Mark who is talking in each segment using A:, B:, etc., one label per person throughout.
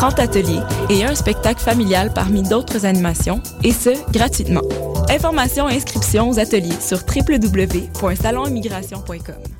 A: 30 ateliers et un spectacle familial parmi d'autres animations, et ce, gratuitement. Informations et inscriptions aux ateliers sur www.salonimmigration.com.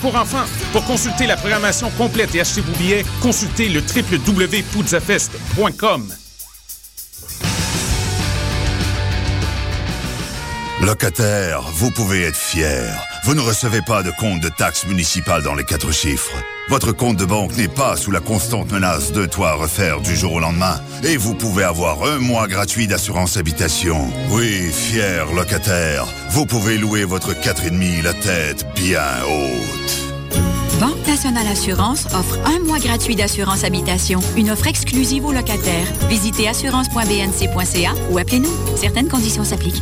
B: pour enfants. Pour consulter la programmation complète et acheter vos billets, consultez le www.poudzafest.com.
C: Locataire, vous pouvez être fier. Vous ne recevez pas de compte de taxes municipales dans les quatre chiffres. Votre compte de banque n'est pas sous la constante menace de toit à refaire du jour au lendemain. Et vous pouvez avoir un mois gratuit d'assurance habitation. Oui, fier locataire, vous pouvez louer votre 4,5 la tête bien haute.
D: Banque Nationale Assurance offre un mois gratuit d'assurance habitation, une offre exclusive aux locataires. Visitez assurance.bnc.ca ou appelez-nous. Certaines conditions s'appliquent.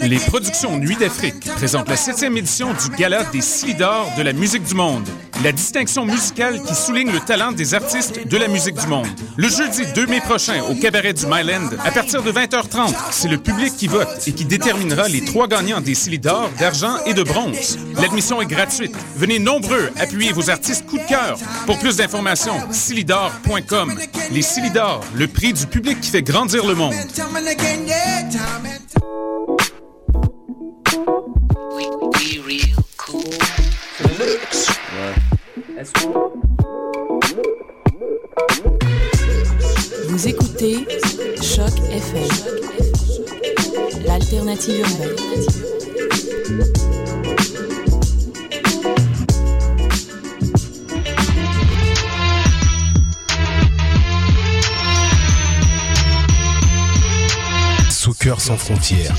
B: Les productions Nuit d'Afrique présentent la septième édition du Gala des Silidors de la musique du monde. La distinction musicale qui souligne le talent des artistes de la musique du monde. Le jeudi 2 mai prochain au cabaret du Myland, à partir de 20h30, c'est le public qui vote et qui déterminera les trois gagnants des Silidors d'argent et de bronze. L'admission est gratuite. Venez nombreux appuyer vos artistes coup de cœur. Pour plus d'informations, silidor.com. Les Silidors, le prix du public qui fait grandir le monde.
A: Vous écoutez Choc FM, l'alternative urbaine.
E: Sans frontières,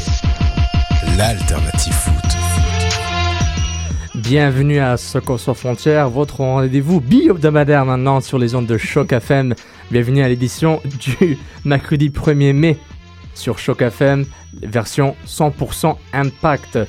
E: l'alternative foot.
F: Bienvenue à Soccer sans frontières, votre rendez-vous bi-hebdomadaire maintenant sur les ondes de Choc FM. Bienvenue à l'édition du mercredi 1er mai sur Choc FM, version 100% Impact.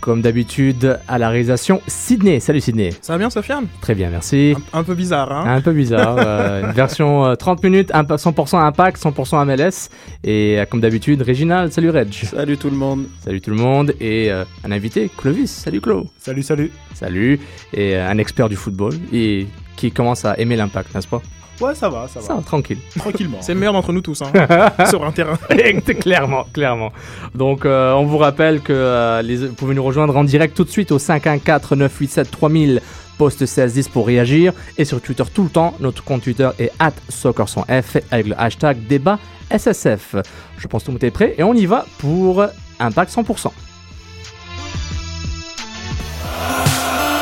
F: Comme d'habitude, à la réalisation, Sydney. Salut Sydney.
G: Ça va bien, Sofiane?
F: Très bien, merci.
G: un, un, peu bizarre, hein?
F: Un peu bizarre. euh, une version euh, 30 minutes, 100% Impact, 100% MLS. Et euh, comme d'habitude, Réginal. Salut Reg.
G: Salut tout le monde.
F: Salut tout le monde. Et euh, un invité, Clovis. Salut Clo.
G: Salut, salut.
F: Salut. Et euh, un expert du football. Et qui commence à aimer l'impact, n'est-ce pas?
G: Ouais, ça va, ça va.
F: Ça, va, tranquille.
G: Tranquillement. C'est le meilleur d'entre nous tous, hein, sur un terrain.
F: clairement, clairement. Donc, euh, on vous rappelle que euh, les, vous pouvez nous rejoindre en direct tout de suite au 514-987-3000, poste 1610 pour réagir. Et sur Twitter tout le temps, notre compte Twitter est at avec le hashtag débat SSF. Je pense que tout le monde est prêt et on y va pour Impact 100%.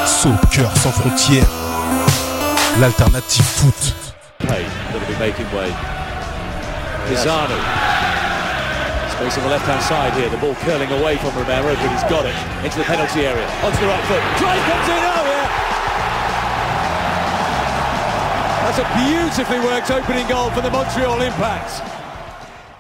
E: Soccer sans frontières, l'alternative foot.
H: Going to be making way. Pisano. Space on the left-hand side here. The ball curling away from Romero, but he's got it into the penalty area. Onto the right foot. Try comes in. Oh yeah. That's a beautifully worked opening goal for the Montreal Impact.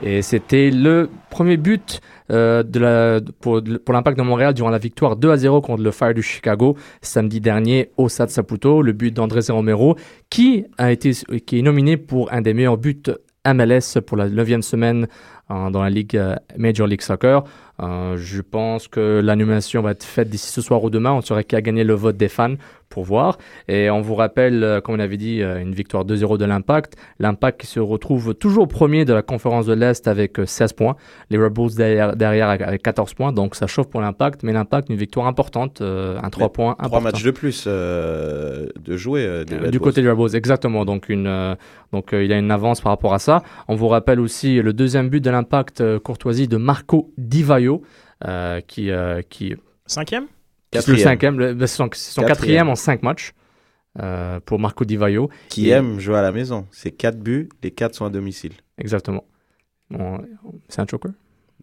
F: Et c'était le premier but euh, pour, l'impact de Montréal durant la victoire 2 à 0 contre le Fire du Chicago samedi dernier au Stade Saputo, le but d'André Romero, qui a été qui est nominé pour un des meilleurs buts MLS pour la neuvième semaine euh, dans la Ligue euh, Major League Soccer. Je pense que l'animation va être faite d'ici ce soir ou demain. On saurait qui a gagné le vote des fans pour voir. Et on vous rappelle, euh, comme on avait dit, euh, une victoire 2-0 de l'Impact. L'Impact qui se retrouve toujours premier de la conférence de l'Est avec euh, 16 points. Les Rebels derrière, derrière avec 14 points. Donc ça chauffe pour l'Impact. Mais l'Impact, une victoire importante, euh, un 3 points important.
I: Trois matchs de plus euh, de jouer. euh, des
F: Euh,
I: Red
F: du côté des Rebels, exactement. Donc, une, euh, donc euh, il a une avance par rapport à ça. On vous rappelle aussi le deuxième but de l'impact euh, courtoisie de Marco Di Vaio, euh, qui, euh, qui
G: Cinquième?
F: C'est le cinquième, le- c'est son,
I: Quatrième.
F: quatrième en cinq matchs euh, pour Marco Di Vaio.
I: Qui
F: Et-
I: aime jouer à la maison. C'est 4 buts, les 4 sont à domicile.
F: Exactement. C'est un choker?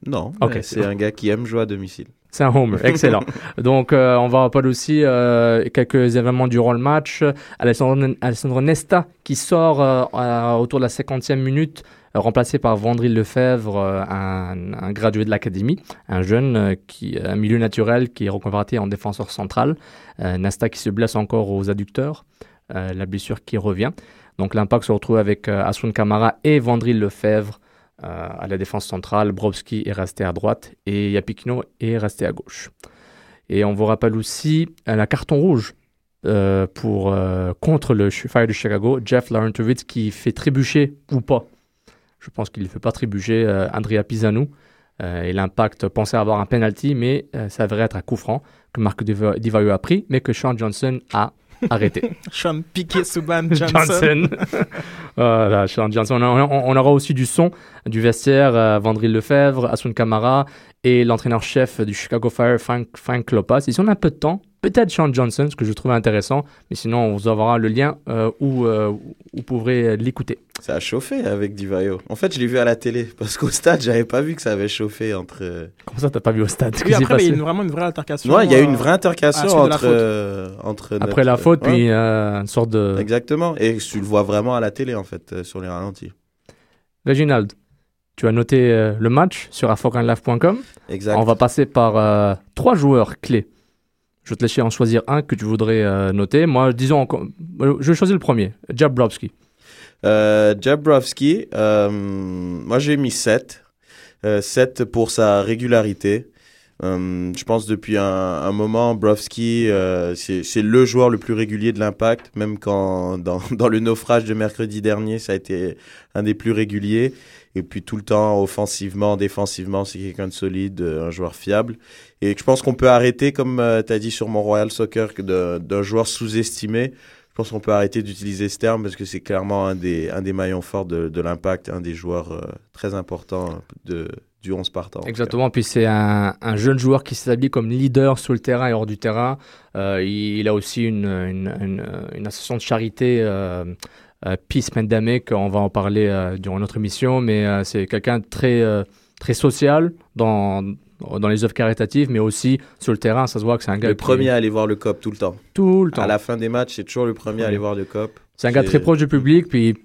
I: Non,
F: Ok,
I: mais
F: c'est
I: un gars qui aime jouer à domicile.
F: C'est un homer, excellent. Donc, euh, on va rappeler aussi euh, quelques événements durant le match. Alessandro, Alessandro Nesta qui sort euh, autour de la 50e minute, remplacé par Vandril Lefebvre, euh, un, un gradué de l'académie, un jeune euh, qui un milieu naturel qui est reconverti en défenseur central. Euh, Nesta qui se blesse encore aux adducteurs, la blessure qui revient. Donc, l'impact se retrouve avec Asun Kamara et Vandril Lefebvre à la défense centrale, Brovski est resté à droite et Yapikino est resté à gauche. Et on vous rappelle aussi la carton rouge pour, contre le Fire de Chicago, Jeff Laurentowicz qui fait trébucher ou pas. Je pense qu'il ne fait pas trébucher euh, Andrea Pisano. Euh, et l'impact pensait avoir un penalty, mais euh, ça devrait être un coup franc que Marc Diva- Divayo a pris, mais que Sean Johnson a arrêté.
G: Sean Piquet Subban Johnson.
F: Johnson. voilà, Sean Johnson. On, on- on aura aussi du son du vestiaire, euh, Vandril Lefebvre, Asun Kamara et l'entraîneur-chef du Chicago Fire, Frank, Frank Lopas. Si on a un peu de temps, peut-être Sean Johnson, ce que je trouve intéressant, mais sinon on vous enverra le lien euh, où, euh, où vous pourrez l'écouter.
I: Ça a chauffé avec Divayo. En fait, je l'ai vu à la télé parce qu'au stade, j'avais pas vu que ça avait chauffé entre.
F: Comment ça, t'as pas vu au stade?
G: Oui, après, il y a une- vraiment une vraie altercation.
I: Non, il y a eu une
G: euh,
I: vraie altercation entre, euh, entre.
F: Après la faute,
I: Ouais.
F: puis euh, une sorte de...
I: Exactement. Et tu le vois vraiment à la télé, en fait, euh, sur les ralentis.
F: Reginald, tu as noté euh, le match sur afocanlife.com.
I: Exact.
F: On va passer par euh, trois joueurs clés. Je vais te laisser en choisir un que tu voudrais euh, noter. Moi, disons, euh, je vais choisir le premier, Jablowski.
I: Euh, Jabrowski, euh, moi j'ai mis 7. Euh, 7 pour sa régularité. Euh, je pense depuis un, moment, Brovski, euh, c'est le joueur le plus régulier de l'impact, même quand dans, le naufrage de mercredi dernier, ça a été un des plus réguliers. Et puis tout le temps, offensivement, défensivement, c'est quelqu'un de solide, euh, un joueur fiable. Et je pense qu'on peut arrêter, comme tu as dit sur mon Royal Soccer, d'un joueur sous-estimé. Je pense qu'on peut arrêter d'utiliser ce terme parce que c'est clairement un des, un des maillons forts de, de l'impact, un des joueurs très importants de, du 11 partant.
F: Exactement. Puis c'est un, un jeune joueur qui s'établit comme leader sur le terrain et hors du terrain. Euh, il, il a aussi une, une, une, une association de charité. Euh, euh, Peace Pandemic, on va en parler durant notre émission, mais c'est quelqu'un de très, très social dans, dans les œuvres caritatives, mais aussi sur le terrain, ça se voit que c'est un gars
I: Le
F: qui-
I: premier à aller voir le COP tout le temps.
F: Tout le temps.
I: À la fin des matchs, c'est toujours le premier à aller voir le COP.
F: C'est un gars très proche du public, puis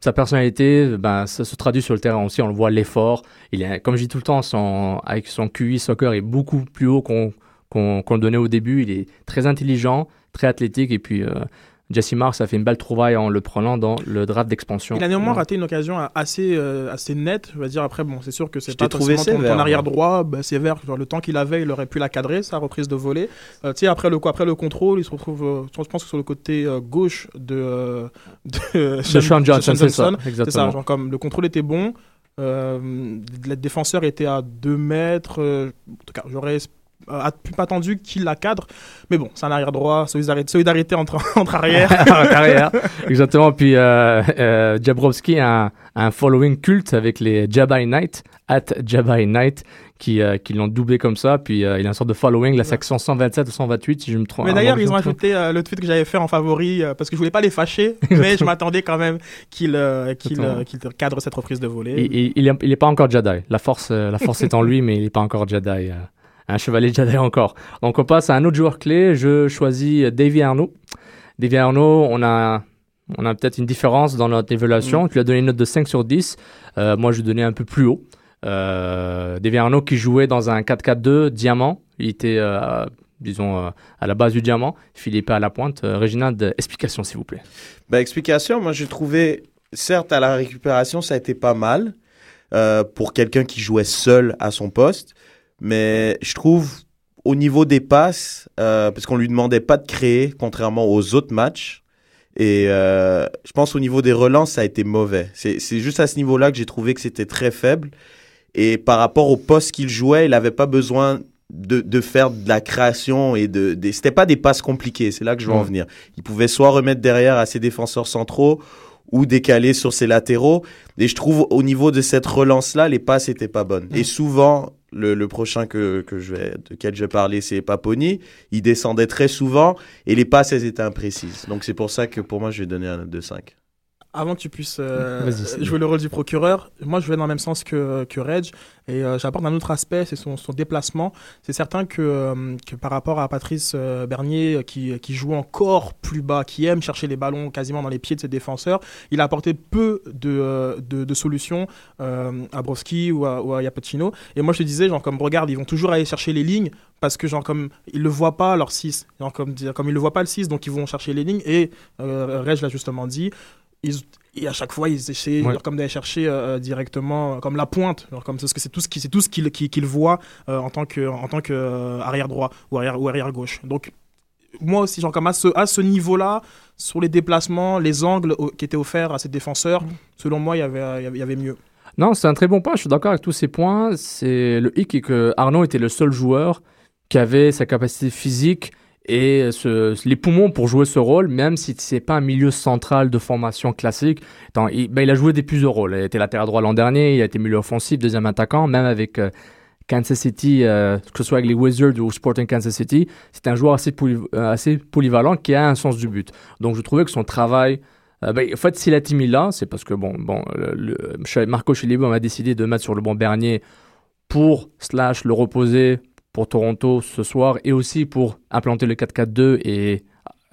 F: sa personnalité, ben, ça se traduit sur le terrain aussi. On le voit l'effort. Il est, comme je dis tout le temps, son, avec son QI soccer est beaucoup plus haut qu'on qu'on qu'on le donnait au début. Il est très intelligent, très athlétique, et puis euh, Jesse Marks a fait une belle trouvaille en le prenant dans le draft d'expansion.
G: Il a néanmoins
F: Ouais.
G: raté une occasion assez, euh, assez nette. Je veux dire, après, bon, c'est sûr que c'est pas
I: trouvé
G: forcément ton,
I: sévère,
G: ton arrière
I: moi.
G: droit, bah, sévère. Genre, le temps qu'il avait, il aurait pu la cadrer, sa reprise de volée. Euh, tu sais, après le, après le contrôle, il se retrouve, euh, je pense que sur le côté euh, gauche de, euh, de,
F: Sean Johnson, c'est ça, exactement.
G: ça, genre comme le contrôle était bon. Euh, le défenseur était à 2 mètres. euh, en tout cas, j'aurais euh, a- pas attendu qu'il la cadre. Mais bon, c'est un arrière droit, solidarité, solidarité entre, entre arrière.
F: Arrière. Exactement. Puis euh, euh, Jabrowski a un, un following culte avec les Jabai Knight, at Jabai Knight, qui, euh, qui l'ont doublé comme ça. Puis euh, il a une sorte de following, la section 127 ou 128, si je me trompe.
G: Mais d'ailleurs, ils ont ajouté euh, le tweet que j'avais fait en favori parce que je voulais pas les fâcher, mais je m'attendais quand même qu'ils qu'ils, euh, qu'ils cadrent cette reprise de volée.
F: Il, il, il est, il est pas encore Jedi. La force, la force est en lui, mais il n'est pas encore Jedi. Un chevalier Jedi encore. Donc on passe à un autre joueur clé. Je choisis Davy Arnaud. Davy Arnaud, on a, On a peut-être une différence dans notre évaluation.
G: Mm.
F: Tu lui as donné une note de 5 sur 10. Euh, moi, je lui ai donné un peu plus haut. Euh, Davy Arnaud qui jouait dans un 4-4-2 diamant. Il était, euh, disons, euh, à la base du diamant. Philippe à la pointe. Réginald, explication s'il vous plaît.
I: Ben, explication, moi j'ai trouvé, certes à la récupération ça a été pas mal pour quelqu'un qui jouait seul à son poste, mais je trouve au niveau des passes, euh, parce qu'on lui demandait pas de créer contrairement aux autres matchs, et euh, je pense au niveau des relances ça a été mauvais. C'est c'est juste à ce niveau-là que j'ai trouvé que c'était très faible, et par rapport au poste qu'il jouait, il n'avait pas besoin de, de faire de la création et de, des c'était pas des passes compliquées, c'est là que je veux en venir. Il pouvait soit remettre derrière à ses défenseurs centraux ou décaler sur ses latéraux. Et je trouve au niveau de cette relance-là, les passes étaient pas bonnes. Et souvent, le, le prochain que, que je vais, de quel je vais parler, c'est Paponi. Il descendait très souvent et les passes, elles étaient imprécises. Donc c'est pour ça que pour moi, je vais donner un note de 5.
G: Avant que tu puisses euh, jouer le rôle du procureur, moi je vais dans le même sens que, que Reg et euh, j'apporte un autre aspect, c'est son, son déplacement. C'est certain que, euh, que par rapport à Patrice euh, Bernier qui, qui joue encore plus bas, qui aime chercher les ballons quasiment dans les pieds de ses défenseurs, il a apporté peu de, de, de solutions à Broski ou à, ou à Yapacino. Et moi je te disais, genre comme regarde, ils vont toujours aller chercher les lignes parce que genre comme ils le voient pas leur 6, genre comme, comme ils le voient pas le 6, donc ils vont chercher les lignes et Reg l'a justement dit, ils, et à chaque fois, ils essaient
F: Ouais.
G: genre, comme d'aller chercher euh, directement, euh, comme la pointe, genre, comme parce que c'est tout ce qui, c'est tout ce qu'ils voient euh, en tant que, en tant que euh, arrière droit ou arrière ou arrière gauche. Donc moi aussi, genre comme à ce, à ce niveau-là, sur les déplacements, les angles au- qui étaient offerts à ces défenseurs, selon moi, il y avait, il y avait- il y avait mieux.
F: Non, c'est un très bon point. Je suis d'accord avec tous ces points. C'est le hic est que Arnaud était le seul joueur qui avait sa capacité physique et les poumons pour jouer ce rôle, même si c'est pas un milieu central de formation classique. Il, ben, il a joué des plusieurs rôles. Il a été latéral droit l'an dernier, il a été milieu offensif, deuxième attaquant, même avec euh, Kansas City, euh, que ce soit avec les Wizards ou Sporting Kansas City, c'est un joueur assez, euh, polyvalent qui a un sens du but. Donc je trouvais que son travail ben, en fait, s'il a mis là, c'est parce que bon, bon, Marco Chilibo a décidé de mettre sur le banc Bernier pour slash le reposer pour Toronto ce soir et aussi pour implanter le 4-4-2 et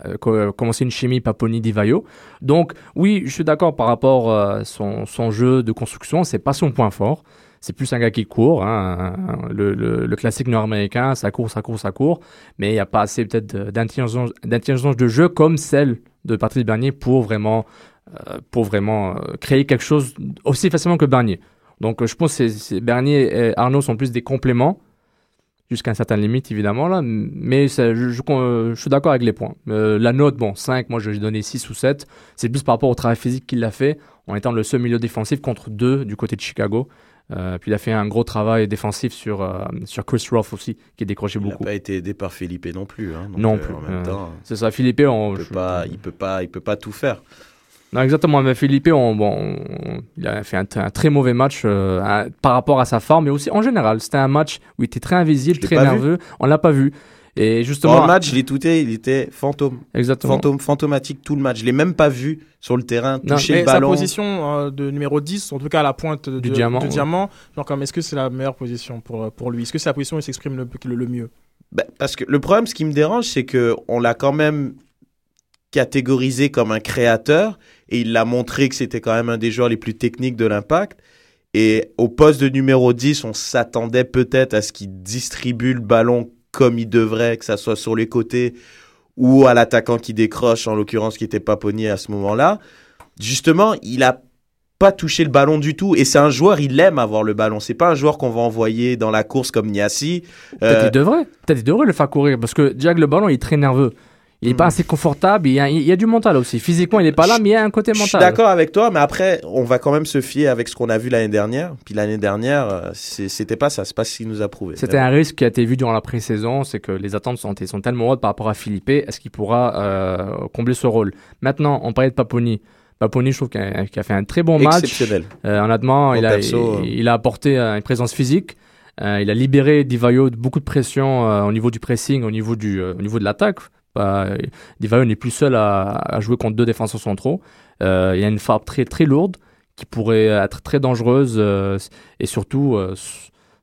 F: euh, co- commencer une chimie Paponi Divayo. Donc oui, je suis d'accord par rapport à son, son jeu de construction, c'est pas son point fort. C'est plus un gars qui court, hein, le, classique nord-américain, ça court, ça court, ça court, mais il n'y a pas assez peut-être d'intelligence de jeu comme celle de Patrice Bernier pour vraiment, euh, pour vraiment euh, créer quelque chose aussi facilement que Bernier. Donc euh, je pense que Bernier et Arnaud sont plus des compléments, jusqu'à une certaine limite évidemment, là, mais ça, je, je, je suis d'accord avec les points. Euh, la note, bon, 5, moi je lui ai donné 6 ou 7, c'est plus par rapport au travail physique qu'il a fait en étant le seul milieu défensif contre deux du côté de Chicago. Euh, puis il a fait un gros travail défensif sur, euh, sur Chris Ruff aussi, qui décrochait
I: Il n'a
F: beaucoup.
I: pas été aidé par Felipe non plus. hein. Donc,
F: non plus. C'est ça, Philippe, on,
I: il peut pas, il peut pas, il peut pas tout faire.
F: Non, exactement. Mais Philippe, on, bon, on- il a fait un, un très mauvais match euh, à- par rapport à sa forme, mais aussi en général. C'était un match où il était très invisible, très
I: pas vu.
F: nerveux. On l'a pas vu. Et justement,
I: Dans le match, je l'ai touté, il était fantôme.
F: Exactement.
I: Fantôme, fantomatique tout le match. Je l'ai même pas vu sur le terrain
F: Non,
I: toucher
G: Mais
I: le
G: sa
I: ballon.
G: position euh, de numéro 10, en tout cas à la pointe de,
F: Du diamant,
G: de
F: ouais.
G: diamant, genre comme est-ce que c'est la meilleure position pour, pour lui? Est-ce que c'est la position où il s'exprime le, le, le mieux?
I: Ben, parce que le problème, ce qui me dérange, c'est que on l'a quand même catégorisé comme un créateur et il l'a montré que c'était quand même un des joueurs les plus techniques de l'impact. Et au poste de numéro 10, on s'attendait peut-être à ce qu'il distribue le ballon comme il devrait, que ça soit sur les côtés ou à l'attaquant qui décroche, en l'occurrence qui était Paponi à ce moment-là. Justement, il a pas touché le ballon du tout et c'est un joueur, il aime avoir le ballon. C'est pas un joueur qu'on va envoyer dans la course comme Niassi.
F: peut-être
I: Euh,
F: il devrait. Peut-être il devrait le faire courir parce que Jack le ballon, il est très nerveux. Il est
I: Hmm.
F: pas assez confortable. Il y, a, il y a du mental aussi. Physiquement, il est pas là, mais il y a un côté
I: Je suis
F: mental.
I: d'accord avec toi, mais après, on va quand même se fier avec ce qu'on a vu l'année dernière. Puis l'année dernière, euh, c'était pas ça, c'est pas ce qu'il nous a prouvé.
F: C'était un risque qui a été vu durant la pré-saison, c'est que les attentes sont, sont tellement hautes par rapport à Philippe. Est-ce qu'il pourra euh, combler ce rôle? Maintenant, on parlait de Paponi. Paponi, je trouve qu'il a, fait un très bon match.
I: Exceptionnel.
F: Euh, honnêtement,
I: Mon
F: il a,
I: perso,
F: il,
I: euh.
F: il a apporté une présence physique. Euh, il a libéré Divayo de beaucoup de pression euh, au niveau du pressing, au niveau, du, euh, au niveau de l'attaque. Euh, Divayo n'est plus seul à, à jouer contre deux défenseurs centraux. Euh, il a une frappe très, très lourde qui pourrait être très dangereuse euh, et surtout euh,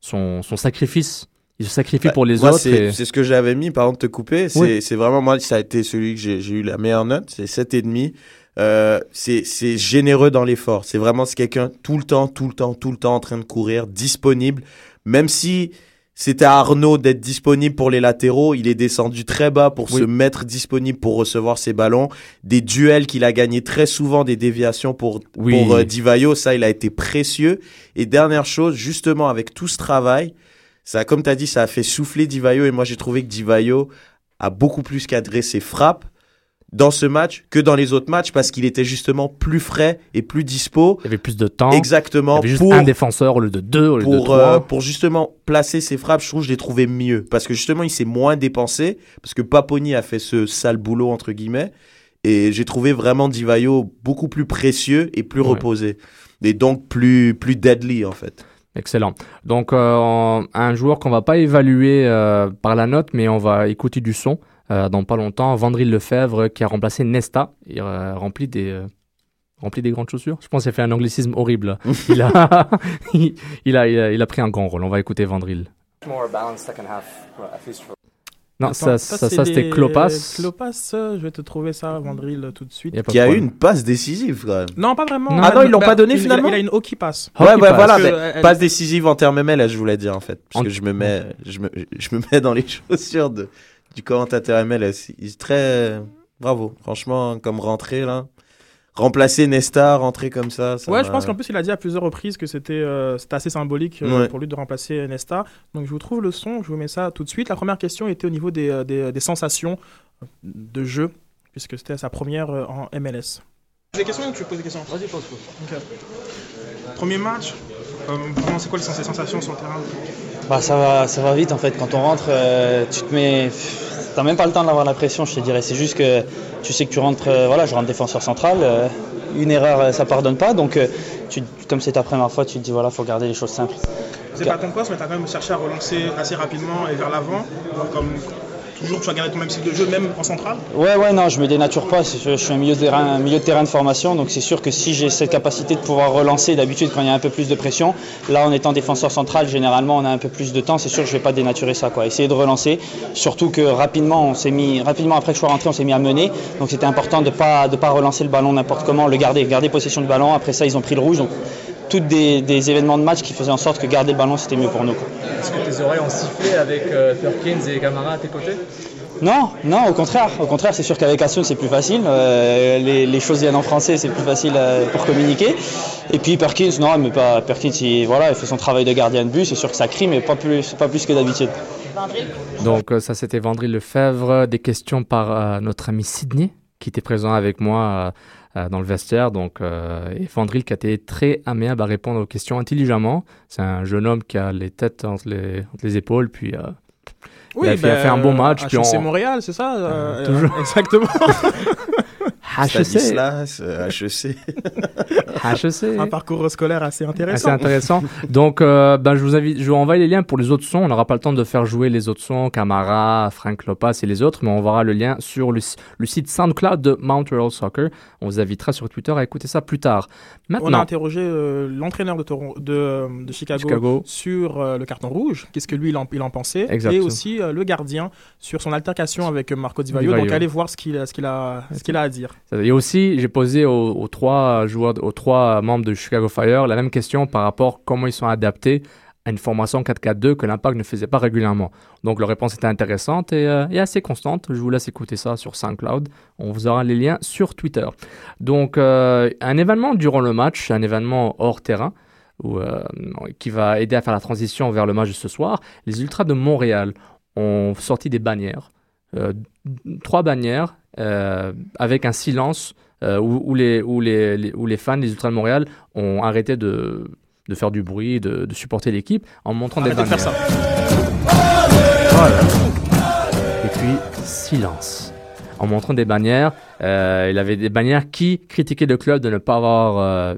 F: son, son sacrifice. Il se sacrifie
I: Bah,
F: pour les
I: moi,
F: autres.
I: C'est
F: et-
I: ce que j'avais mis, pardon de te couper. C'est
F: Oui.
I: vraiment, moi, ça a été celui que j'ai eu la meilleure note. C'est 7,5. Euh, c'est c'est généreux dans l'effort. C'est vraiment quelqu'un tout le temps, tout le temps, tout le temps en train de courir, disponible. Même si c'était à Arnaud d'être disponible pour les latéraux, il est descendu très bas pour
F: Oui.
I: se mettre disponible pour recevoir ses ballons. Des duels qu'il a gagné très souvent, des déviations pour
F: Oui.
I: pour euh, Divayo, ça il a été précieux. Et dernière chose, justement avec tout ce travail, ça comme tu as dit, ça a fait souffler Divayo et moi j'ai trouvé que Divayo a beaucoup plus cadré ses frappes dans ce match que dans les autres matchs parce qu'il était justement plus frais et plus dispo.
F: Il y avait plus de temps.
I: Exactement.
F: Il y avait juste
I: pour,
F: un défenseur au lieu de deux, au lieu de
I: pour,
F: trois.
I: euh, pour justement placer ses frappes, je trouve que je l'ai trouvé mieux. Parce que justement, il s'est moins dépensé. Parce que Paponi a fait ce sale boulot, entre guillemets. Et j'ai trouvé vraiment Divayo beaucoup plus précieux et plus
F: Ouais.
I: reposé. Et donc plus, plus deadly, en fait.
F: Excellent. Donc, euh, un joueur qu'on va pas évaluer euh, par la note, mais on va écouter du son dans pas longtemps. Vandril Lefebvre qui a remplacé Nesta. Il a rempli des, euh, rempli des grandes chaussures. Je pense qu'il a fait un anglicisme horrible. il, a, il, il a, il, a, il a pris un grand rôle. On va écouter Vandril. Non,
G: Attends,
F: ça, ça, c'était. Klopas,
G: euh, je vais te trouver ça, Vandril, euh, tout de suite.
F: Y a
I: a eu une passe décisive, quand même.
G: Non, pas vraiment.
I: Ah non, ils l'ont
G: Bah,
I: pas donné
G: il-
I: finalement
G: Il a une hockey pass.
I: Ouais,
F: Hockey
I: ouais,
F: pass.
I: voilà, mais
G: euh,
I: passe décisive en termes MLS, je voulais dire en fait. Parce
F: En-
I: que je me mets, je me, je me mets dans les chaussures de, du commentateur MLS. Il est très, bravo, franchement, comme rentrée là. Remplacer Nesta, rentrer comme ça. ça
G: Ouais, je pense qu'en plus, il a dit à plusieurs reprises que c'était euh, c'était assez symbolique euh,
I: Ouais.
G: pour lui de remplacer Nesta. Donc, je vous trouve le son, je vous mets ça tout de suite. La première question était au niveau des, euh, des, des sensations de jeu, puisque c'était sa première en MLS. Des questions ou tu poses des questions? Vas-y, pose, pose. Premier match, euh, c'est quoi les sens- sensations sur le terrain?
J: Bah, ça, va, ça va vite en fait. Quand on rentre, euh, tu te mets. T'as même pas le temps d'avoir la pression, je te dirais. C'est juste que tu sais que tu rentres. euh, voilà, je rentre défenseur central. euh, une erreur, ça pardonne pas. Donc, comme c'est ta première fois, tu te dis voilà, faut garder les choses simples.
G: C'est pas ton mais tu quand même cherché à relancer assez rapidement et vers l'avant. Toujours, tu as gardé ton même style de jeu, même en centrale.
J: Ouais, ouais, non, je me dénature pas. Je suis un milieu de terrain, un milieu de terrain de formation, donc c'est sûr que si j'ai cette capacité de pouvoir relancer d'habitude quand il y a un peu plus de pression, là en étant défenseur central, généralement on a un peu plus de temps. C'est sûr que je vais pas dénaturer ça, quoi. Essayer de relancer, surtout que rapidement on s'est mis, rapidement après que je sois rentré, on s'est mis à mener, donc c'était important de pas de pas relancer le ballon n'importe comment, le garder, garder possession du ballon. Après ça, ils ont pris le rouge, toutes des, des événements de match qui faisaient en sorte que garder le ballon c'était mieux pour nous.
K: Est-ce que tes oreilles ont sifflé avec euh, Perkins et Camara à tes côtés?
J: Non, non, au contraire. Au contraire, c'est sûr qu'avec Assun, c'est plus facile. Euh, les, les choses viennent en français, c'est plus facile euh, pour communiquer. Et puis Perkins, non, mais pas Perkins, il, voilà, il fait son travail de gardien de but. C'est sûr que ça crie, mais pas plus, pas plus que d'habitude.
F: Donc ça c'était Vandril Lefebvre, des questions par euh, notre ami Sydney qui était présent avec moi dans le vestiaire. Donc euh, et Vandril qui a été très amiable à répondre aux questions intelligemment. C'est un jeune homme qui a les têtes entre les, entre les épaules, puis euh, il, a, fait- il a fait un bon match. puis on-
G: Montréal, c'est ça euh,
F: toujours.
G: euh, Exactement.
F: HEC.
I: Stanislas, euh, HEC.
F: HEC.
G: Un parcours scolaire assez intéressant.
F: Assez intéressant. Donc, euh, ben, je vous invite, je vous envoie les liens pour les autres sons. On n'aura pas le temps de faire jouer les autres sons, Camara, Frank Lopas et les autres, mais on verra le lien sur le, le site SoundCloud de Montreal Soccer. On vous invitera sur Twitter à écouter ça plus tard.
G: On a
F: Maintenant,
G: interrogé euh, l'entraîneur de, de, de Chicago,
F: Chicago.
G: sur euh, le carton rouge, qu'est-ce que lui il en, il en pensait, et aussi euh, le gardien sur son altercation avec Marco Di Vaio.
F: Di Vaio.
G: Donc allez voir ce qu'il a, ce qu'il a, ce qu'il a à dire.
F: Et aussi, j'ai posé aux, trois joueurs, aux trois membres de Chicago Fire la même question par rapport à comment ils sont adaptés à une formation 4-4-2 que l'Impact ne faisait pas régulièrement. Donc leur réponse était intéressante et, euh, et assez constante. Je vous laisse écouter ça sur SoundCloud. On vous aura les liens sur Twitter. Donc euh, un événement durant le match, un événement hors terrain. euh, qui va aider à faire la transition vers le match de ce soir. Les Ultras de Montréal ont sorti des bannières, trois bannières euh, avec un silence euh, où, où les, où, les, les- où les fans des Ultras de Montréal ont arrêté de, de faire du bruit, de, de supporter l'équipe en montrant des
G: de
F: bannières.
G: faire ça.
F: Et puis, silence. En montrant des bannières, euh, il avait des bannières qui critiquaient le club de ne pas avoir euh,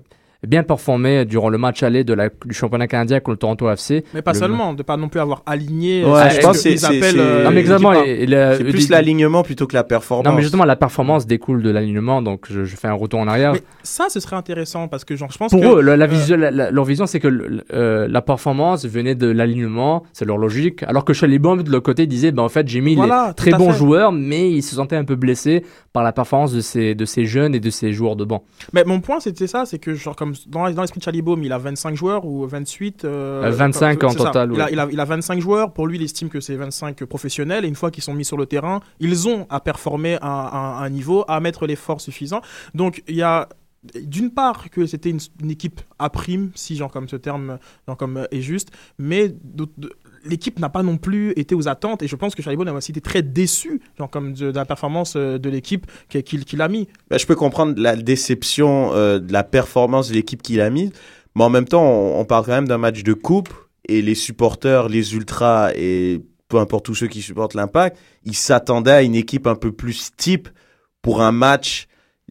F: bien performé durant le match aller de la, du championnat canadien contre le Toronto FC.
G: Mais pas
F: Le-
G: seulement, de pas non plus avoir aligné.
I: Ouais,
G: euh,
I: je pense c'est-
G: euh,
F: le-
I: plus l'alignement plutôt que la performance.
F: Non, mais justement, la performance découle de l'alignement, donc je, je fais un retour en arrière.
G: Mais ça, ce serait intéressant parce que genre, je pense
F: Pour
G: que,
F: eux, la, la
G: euh,
F: vision- la- la- leur vision, c'est que le- euh, la performance venait de l'alignement, c'est leur logique. Alors que bombes, de l'autre côté, ils disaient, ben, en fait, j'ai mis
G: Voilà,
F: les très bons
G: fait.
F: joueurs, mais ils se sentaient un peu blessés par la performance de ces, de ces jeunes et de ces joueurs de banc.
G: Mais mon point, c'était ça, c'est que genre comme dans, dans l'esprit de Chalibaume, il a 25 joueurs ou 28
F: euh, 25 en
G: c'est ça.
F: total,
G: Il, a,
F: ouais.
G: il, a, il a 25 joueurs. Pour lui, il estime que c'est 25 professionnels. Et une fois qu'ils sont mis sur le terrain, ils ont à performer à, à- à un niveau, à mettre l'effort suffisant. Donc, il y a d'une part que c'était une, une équipe à prime, si genre comme ce terme genre comme, euh, est juste, mais de- l'équipe n'a pas non plus été aux attentes. Et je pense que Chalibaume a aussi été très déçu genre comme de, de la performance euh, de l'équipe qu'il a mis.
I: Ben, je peux comprendre la déception euh, de la performance de l'équipe qu'il a mise, mais en même temps, on, on parle quand même d'un match de coupe et les supporters, les ultras et peu importe tous ceux qui supportent l'impact, ils s'attendaient à une équipe un peu plus type pour un match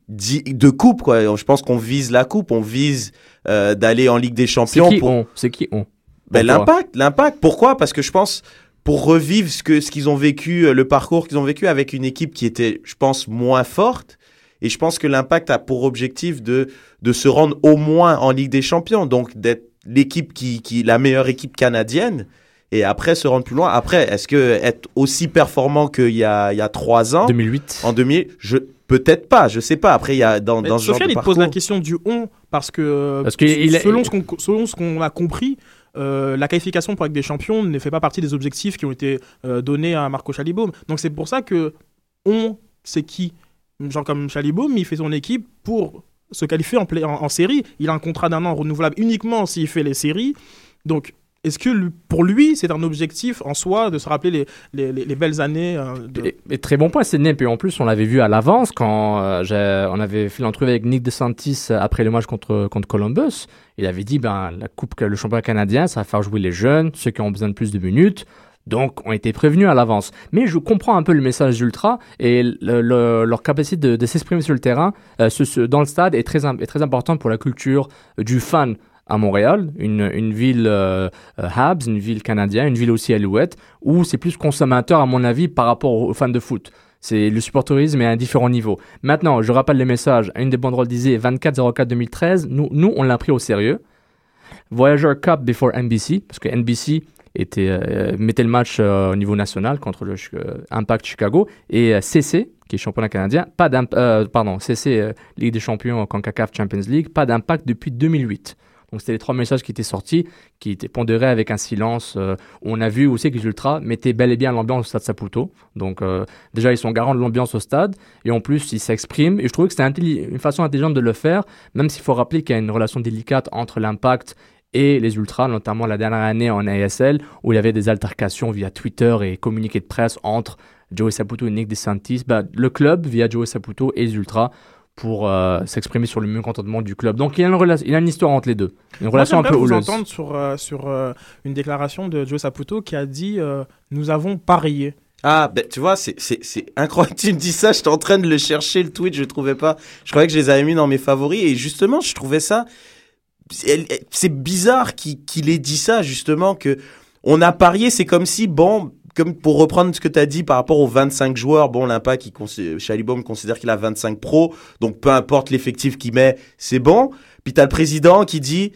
I: de coupe. Quoi. Je pense qu'on vise la coupe, on vise euh, d'aller en Ligue des
F: C'est
I: Champions.
F: qui
I: pour...
F: on? C'est qui on?
I: Ben, l'impact, l'impact. Pourquoi? Parce que je pense pour revivre ce que ce qu'ils ont vécu, euh, le parcours qu'ils ont vécu avec une équipe qui était, je pense, moins forte. Et je pense que l'impact a pour objectif de de se rendre au moins en Ligue des Champions, donc d'être l'équipe qui qui la meilleure équipe canadienne. Et après se rendre plus loin. Après, est-ce que être aussi performant qu'il y a il y a trois ans?
F: 2008.
I: En 2000, je peut-être pas, je sais pas. Après, il y a dans
G: Mais
I: dans ce genre
G: Sofiane,
I: de
G: il te
I: parcours.
G: pose la question du on parce que,
F: Parce que il
G: selon, ce qu'on, selon ce qu'on a compris, euh, la qualification pour Ligue des Champions ne fait pas partie des objectifs qui ont été euh, donnés à Marco Chalibaume. Donc c'est pour ça que on, c'est qui Genre comme Chalibaume, il fait son équipe pour se qualifier en, en série. Il a un contrat d'un an renouvelable uniquement s'il fait les séries. Donc est-ce que pour lui, c'est un objectif en soi de se rappeler les, les, les- les belles années euh,
F: très bon point, Sydney. Et puis en plus, on l'avait vu à l'avance quand euh, on avait fait l'entrevue avec Nick DeSantis après le match contre, contre Columbus. Il avait dit ben, la coupe, le championnat canadien, ça va faire jouer les jeunes, ceux qui ont besoin de plus de minutes. Donc, on était prévenus à l'avance. Mais je comprends un peu le message d'Ultra et le- le- leur capacité de, s'exprimer sur le terrain, euh, dans le stade, est très, est très importante pour la culture euh, du fan à Montréal, une, ville euh, euh, Habs, une ville canadienne, une ville aussi Alouette, où c'est plus consommateur, à mon avis, par rapport aux fans de foot. C'est le supporterisme est à un différent niveau. Maintenant, je rappelle les messages. Une des banderoles disait 24-04-2013. Nous, nous, on l'a pris au sérieux. Voyager Cup before NBC, parce que NBC euh, mettait le match euh, au niveau national contre le Impact Chicago. Et CC, qui est championnat canadien, pas euh, pardon, CC, Ligue des champions, CONCACAF Champions League, pas d'impact depuis 2008. Donc c'était les trois messages qui étaient sortis, qui étaient pondérés avec un silence. euh, on a vu aussi que les Ultras mettaient bel et bien l'ambiance au stade Saputo. Donc euh, déjà ils sont garants de l'ambiance au stade et en plus ils s'expriment. Et je trouvais que c'était une façon intelligente de le faire, même s'il faut rappeler qu'il y a une relation délicate entre l'impact et les Ultras, notamment la dernière année en ASL, où il y avait des altercations via Twitter et communiqués de presse entre Joey Saputo et Nick DeSantis, bah, le club via Joey Saputo et les Ultras pour euh, s'exprimer sur le mécontentement du club. Donc il y a une, rela- il y a une histoire entre les deux. Une
G: Moi,
F: relation un peu houleuse.
G: entendre sur, euh, sur euh, une déclaration de Joe Saputo qui a dit euh, Nous avons parié.
I: Ah, ben, tu vois, c'est, c'est, c'est incroyable. Tu me dis ça, j'étais en train de le chercher, le tweet, je le trouvais pas. Je croyais que je les avais mis dans mes favoris. Et justement, je trouvais ça. C'est, c'est bizarre qu'il, qu'il ait dit ça, justement, que on a parié, c'est comme si, bon, comme pour reprendre ce que tu as dit par rapport aux 25 joueurs, bon, l'impact, Chalibaume considère qu'il a 25 pros, donc peu importe l'effectif qu'il met, c'est bon. Puis t'as le président qui dit,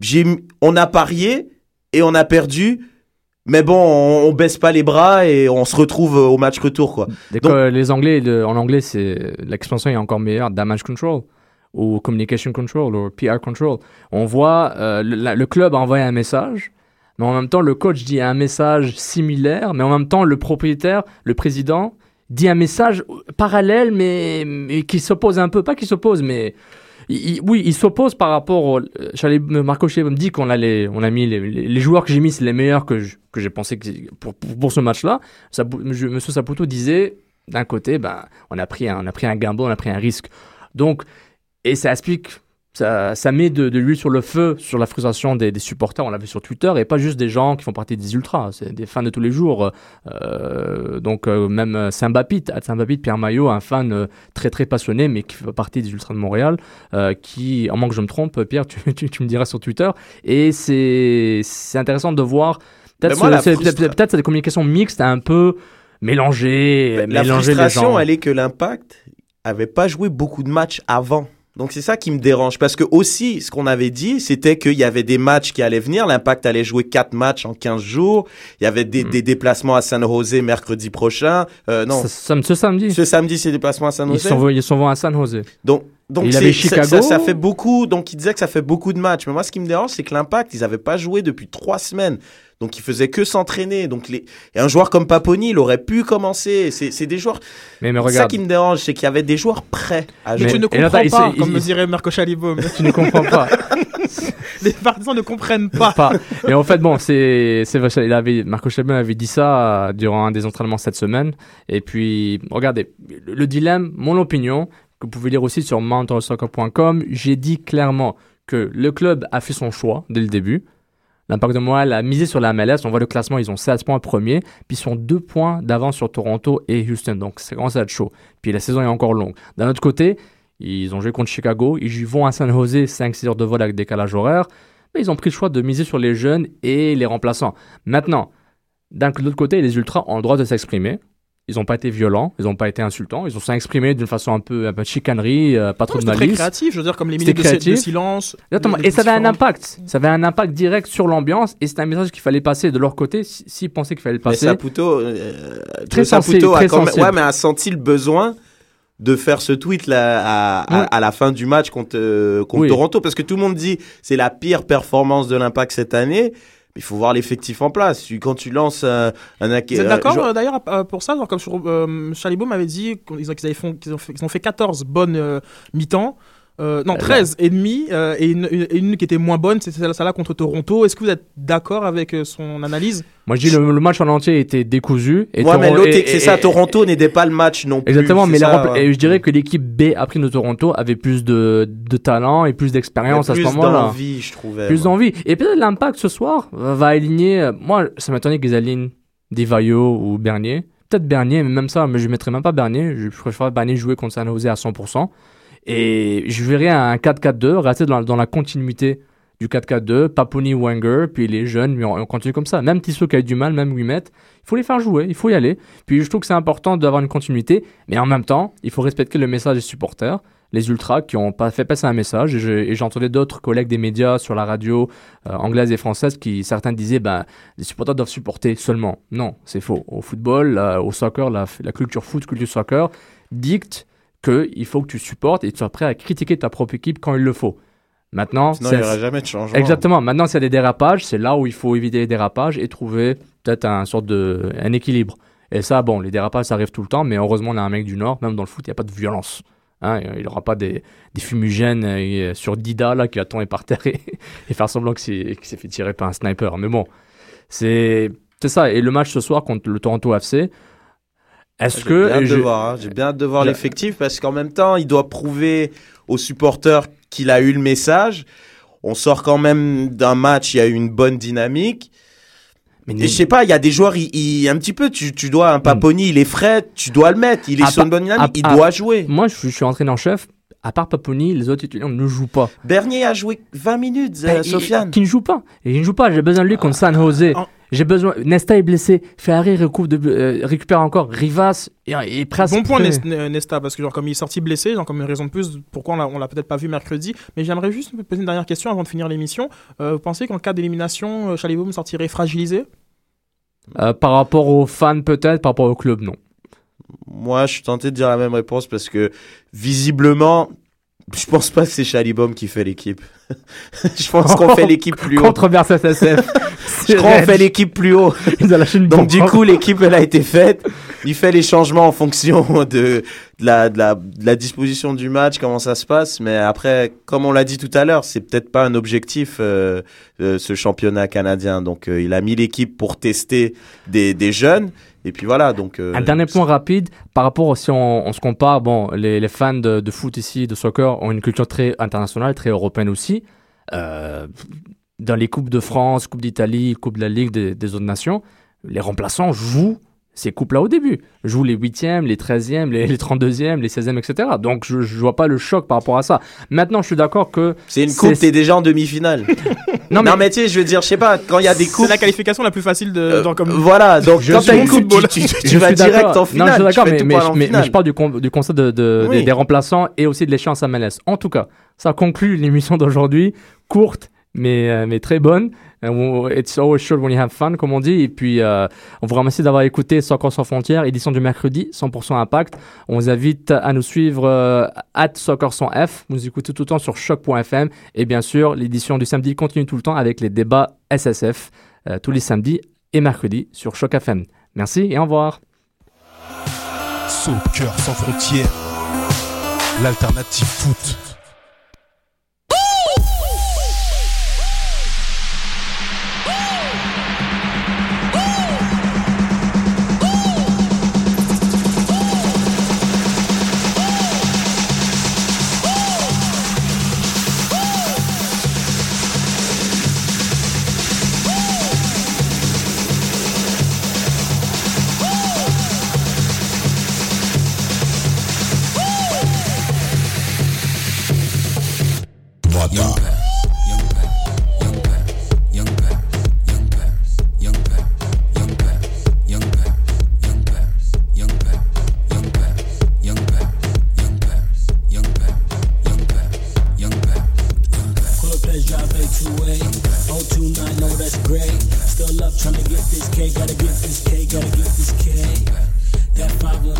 I: j'ai, on a parié et on a perdu. Mais bon, on, on baisse pas les bras et on se retrouve au match retour, quoi. Donc-
F: les Anglais, le- en anglais, c'est l'expression est encore meilleure, damage control ou communication control ou PR control. On voit euh, le, la- le club a envoyé un message, mais en même temps le coach dit un message similaire, mais en même temps le propriétaire, le président dit un message parallèle, mais, mais qui s'oppose un peu, pas qui s'oppose, mais oui, il s'oppose par rapport au. Chalé- Marco Chalé me dit qu'on a les, on a mis les, joueurs que j'ai mis, c'est les meilleurs que que j'ai pensé pour, pour, ce match-là. Monsieur Saputo disait d'un côté, ben, on a pris un, on un on a pris un risque. Donc, et ça explique, ça, ça met de, de l'huile sur le feu sur la frustration des, des supporters. On l'a vu sur Twitter et pas juste des gens qui font partie des ultras, c'est des fans de tous les jours. Euh, donc euh, même Saint-Bapit, Saint-Bapit, Pierre Maillot, un fan euh, très très passionné, mais qui fait partie des ultras de Montréal, qui, en moins que je me trompe, Pierre, tu, tu, tu me diras sur Twitter. Et c'est intéressant de voir. Peut-être c'est des communications mixtes, un peu mélangées,
I: La
F: mélanger
I: frustration,
F: gens.
I: elle est que l'impact avait pas joué beaucoup de matchs avant. Donc c'est ça qui me dérange parce que aussi ce qu'on avait dit c'était qu'il y avait des matchs qui allaient venir, l'Impact allait jouer quatre matchs en 15 jours, il y avait des, des déplacements à San Jose mercredi prochain. Euh, non,
F: Ce, sam- ce samedi.
I: ce samedi c'est déplacement à San
F: Ils
I: Jose.
F: sont, ils sont à San Jose.
I: Donc donc
F: Il avait
I: ça-
F: Chicago.
I: Ça, ça fait beaucoup. Donc il disait que ça fait beaucoup de matchs. Mais moi, ce qui me dérange, c'est que l'Impact, ils n'avaient pas joué depuis trois semaines. Donc ils faisaient que s'entraîner. Donc les... et un joueur comme Paponi, il aurait pu commencer. C'est des joueurs.
F: Mais, mais
I: C'est ça
F: regarde.
I: qui me dérange, c'est qu'il y avait des joueurs prêts à
G: Mais
I: jouer.
G: tu ne
F: là,
G: comprends pas,
F: il-
G: comme
F: il-
G: me dirait Marco Chalibaume.
F: Tu ne comprends pas.
G: Les partisans ne comprennent pas.
F: pas. Et en fait, bon, c'est, il avait, Marco Chabin avait dit ça durant un des entraînements cette semaine. Et puis, regardez, le, le dilemme, mon opinion, que vous pouvez lire aussi sur mountainSoccer.com, j'ai dit clairement que le club a fait son choix dès le début. L'impact de Montréal a misé sur la MLS. On voit le classement, ils ont 16 points premier, puis ils sont 2 points d'avance sur Toronto et Houston. Donc, ça commence à être chaud. Puis la saison est encore longue. D'un autre côté, ils ont joué contre Chicago. Ils vont à San Jose, 5-6 heures de vol avec décalage horaire. Mais ils ont pris le choix de miser sur les jeunes et les remplaçants. Maintenant, d'un de l'autre côté, les Ultras ont le droit de s'exprimer. Ils n'ont pas été violents, ils n'ont pas été insultants, ils ont s'exprimé d'une façon un peu, un peu chicanerie, euh, pas trop de
G: C'était très
F: malice.
G: créatif, je veux dire, comme les
F: C'était
G: minutes de, silence.
F: Exactement. Et ça avait un impact. Ça avait un impact direct sur l'ambiance et c'était un message qu'il fallait passer de leur côté si- s'ils pensaient qu'il fallait le
I: Mais
F: passer.
I: Saputo, euh,
F: Très
I: Saputo
F: sensible,
I: a
F: très
I: quand même-
F: sensible.
I: ouais, mais a senti le besoin de faire ce tweet là à, à-
F: Ouais.
I: à la fin du match contre, euh, contre
F: Oui.
I: Toronto parce que tout le monde dit c'est la pire performance de l'Impact cette année. Il faut voir l'effectif en place. Quand tu lances un, un
G: Vous êtes d'accord euh, d'ailleurs euh, pour ça genre, Comme sur, euh, Chalibaume avait dit qu'ils ont, fait, qu'ils ont fait 14 bonnes euh, mi-temps. Euh, non,
F: Euh,
G: 13 et demi euh, et, une, une- et une qui était moins bonne, c'est celle- celle-là contre Toronto. Est-ce que vous êtes d'accord avec euh, son analyse?
F: Moi, je dis le, le match en entier était décousu. Et
I: Ouais, mais l'autre, c'est ça.
F: et-
I: Toronto n'aidait pas le match non plus.
F: Exactement, mais
I: ça, ouais.
F: et je dirais que l'équipe B après de Toronto avait plus de, de talent et plus d'expérience à ce
I: plus
F: moment-là.
I: d'envie, je trouvais,
F: Plus d'envie. Et peut-être l'impact ce soir va aligner. euh, Moi, ça m'étonnait qu'ils alignent Divayo ou Bernier. Peut-être Bernier, mais même ça, mais je mettrais même pas Bernier. Je préfère Bernier jouer contre San Jose à 100%. Et je verrais un 4-4-2, rester dans, la- continuité du 4-4-2, Paponi, Wenger, puis les jeunes, mais on, on continue comme ça. Même Tissot qui a eu du mal, même 8 mètres, il faut les faire jouer, il faut y aller. Puis je trouve que c'est important d'avoir une continuité, mais en même temps, il faut respecter le message des supporters, les ultras qui ont pas fait passer un message. Et je- et j'entendais d'autres collègues des médias sur la radio euh, anglaise et française qui certains disaient, ben, les supporters doivent supporter seulement. Non, c'est faux. Au football, au soccer, la, la culture foot, culture soccer dicte qu'il faut que tu supportes et que tu sois prêt à critiquer ta propre équipe quand il le faut. Maintenant,
I: Sinon, il y aura jamais de changement.
F: Exactement. Maintenant, s'il y a des dérapages, c'est là où il faut éviter les dérapages et trouver peut-être un sorte de un équilibre. Et ça, bon, les dérapages, ça arrive tout le temps, mais heureusement, on a un mec du Nord, même dans le foot, il n'y a pas de violence. Hein, il n'aura pas des, des fumigènes euh, sur Dida là, qui va tomber par terre et, et faire semblant qu'il s'est fait tirer par un sniper. Mais bon, c'est c'est ça. Et le match ce soir contre le Toronto FC, est-ce
I: J'ai
F: que
I: bien hâte
F: je-
I: de voir, hein. J'ai bien hâte de voir l'effectif parce qu'en même temps, il doit prouver aux supporters qu'il a eu le message. On sort quand même d'un match, il y a eu une bonne dynamique.
F: Mais
I: et je sais pas, il y a des joueurs, il, il- un petit peu, tu, tu dois, un Paponi, il est frais, tu dois le mettre, il est
F: À
I: sur une bonne dynamique, il doit jouer.
F: Moi, je, suis- je suis entraîneur-chef. À part Paponi, les autres titulaires ne jouent pas.
I: Bernier a joué 20 minutes,
F: Ben,
I: euh, Sofiane.
F: Qui ne joue pas. Et il ne joue pas. J'ai besoin de lui contre San Jose. J'ai besoin. Nesta est blessé. Ferrari recoupe de, euh, récupère encore. Rivas est, est presque.
G: Bon point
F: prêt.
G: Euh, Nesta parce que genre comme il est sorti blessé, genre comme une raison de plus pourquoi on l'a, peut-être pas vu mercredi. Mais j'aimerais juste me poser une dernière question avant de finir l'émission. Euh, vous pensez qu'en cas d'élimination, euh, Chalibaume sortirait fragilisé?
F: Euh, par rapport aux fans, peut-être. Par rapport au club, non.
I: Moi, je suis tenté de dire la même réponse parce que visiblement, je pense pas que c'est Chalibom qui fait l'équipe. je pense qu'on fait l'équipe plus haut.
F: Controverse SSF.
I: je crois qu'on fait l'équipe plus haut.
F: Ils ont lâché une
I: Donc du coup, l'équipe elle a été faite. Il fait les changements en fonction de, de, la, de, la, de la disposition du match, comment ça se passe. Mais après, comme on l'a dit tout à l'heure, c'est peut-être pas un objectif euh, euh, ce championnat canadien. Donc euh, il a mis l'équipe pour tester des, des jeunes. Et puis voilà. Donc euh,
F: Un dernier point rapide, par rapport, si on, on se compare, bon, les, les fans de, de foot ici, de soccer, ont une culture très internationale, très européenne aussi. Euh, dans les Coupes de France, Coupe d'Italie, Coupe de la Ligue des, des autres nations, les remplaçants jouent ces coupes-là au début. Jouent les 8e, les 13e, les, les 32e, les 16e, etc. Donc je, je vois pas le choc par rapport à ça. Maintenant, je suis d'accord que.
I: C'est une coupe, t'es déjà en demi-finale.
F: non,
I: mais... tu sais, je veux dire, je sais pas, quand il y a des coupes.
G: C'est la qualification la plus facile de. dans, comme...
I: Voilà, donc
F: Je
I: quand t'as une coupe, tu, tu- vas direct en finale.
F: Non, je suis d'accord, mais, mais, mais- mais je parle du, con- du concept de, de-
I: Oui.
F: des, des remplaçants et aussi de l'échéance à MLS. En tout cas, ça conclut l'émission d'aujourd'hui, courte, mais, euh, mais très bonne. Euh, It's always short when you have fun, comme on dit. Et puis, euh, on vous remercie d'avoir écouté Soccer sans frontières, édition du mercredi, 100% impact. On vous invite à nous suivre euh, at Soccer sans F. Vous écoutez tout le temps sur choc.fm. Et bien sûr, l'édition du samedi continue tout le temps avec les débats SSF euh, tous les samedis et mercredis sur Choc FM. Merci et au revoir.
E: Soccer sans frontières, l'alternative foot.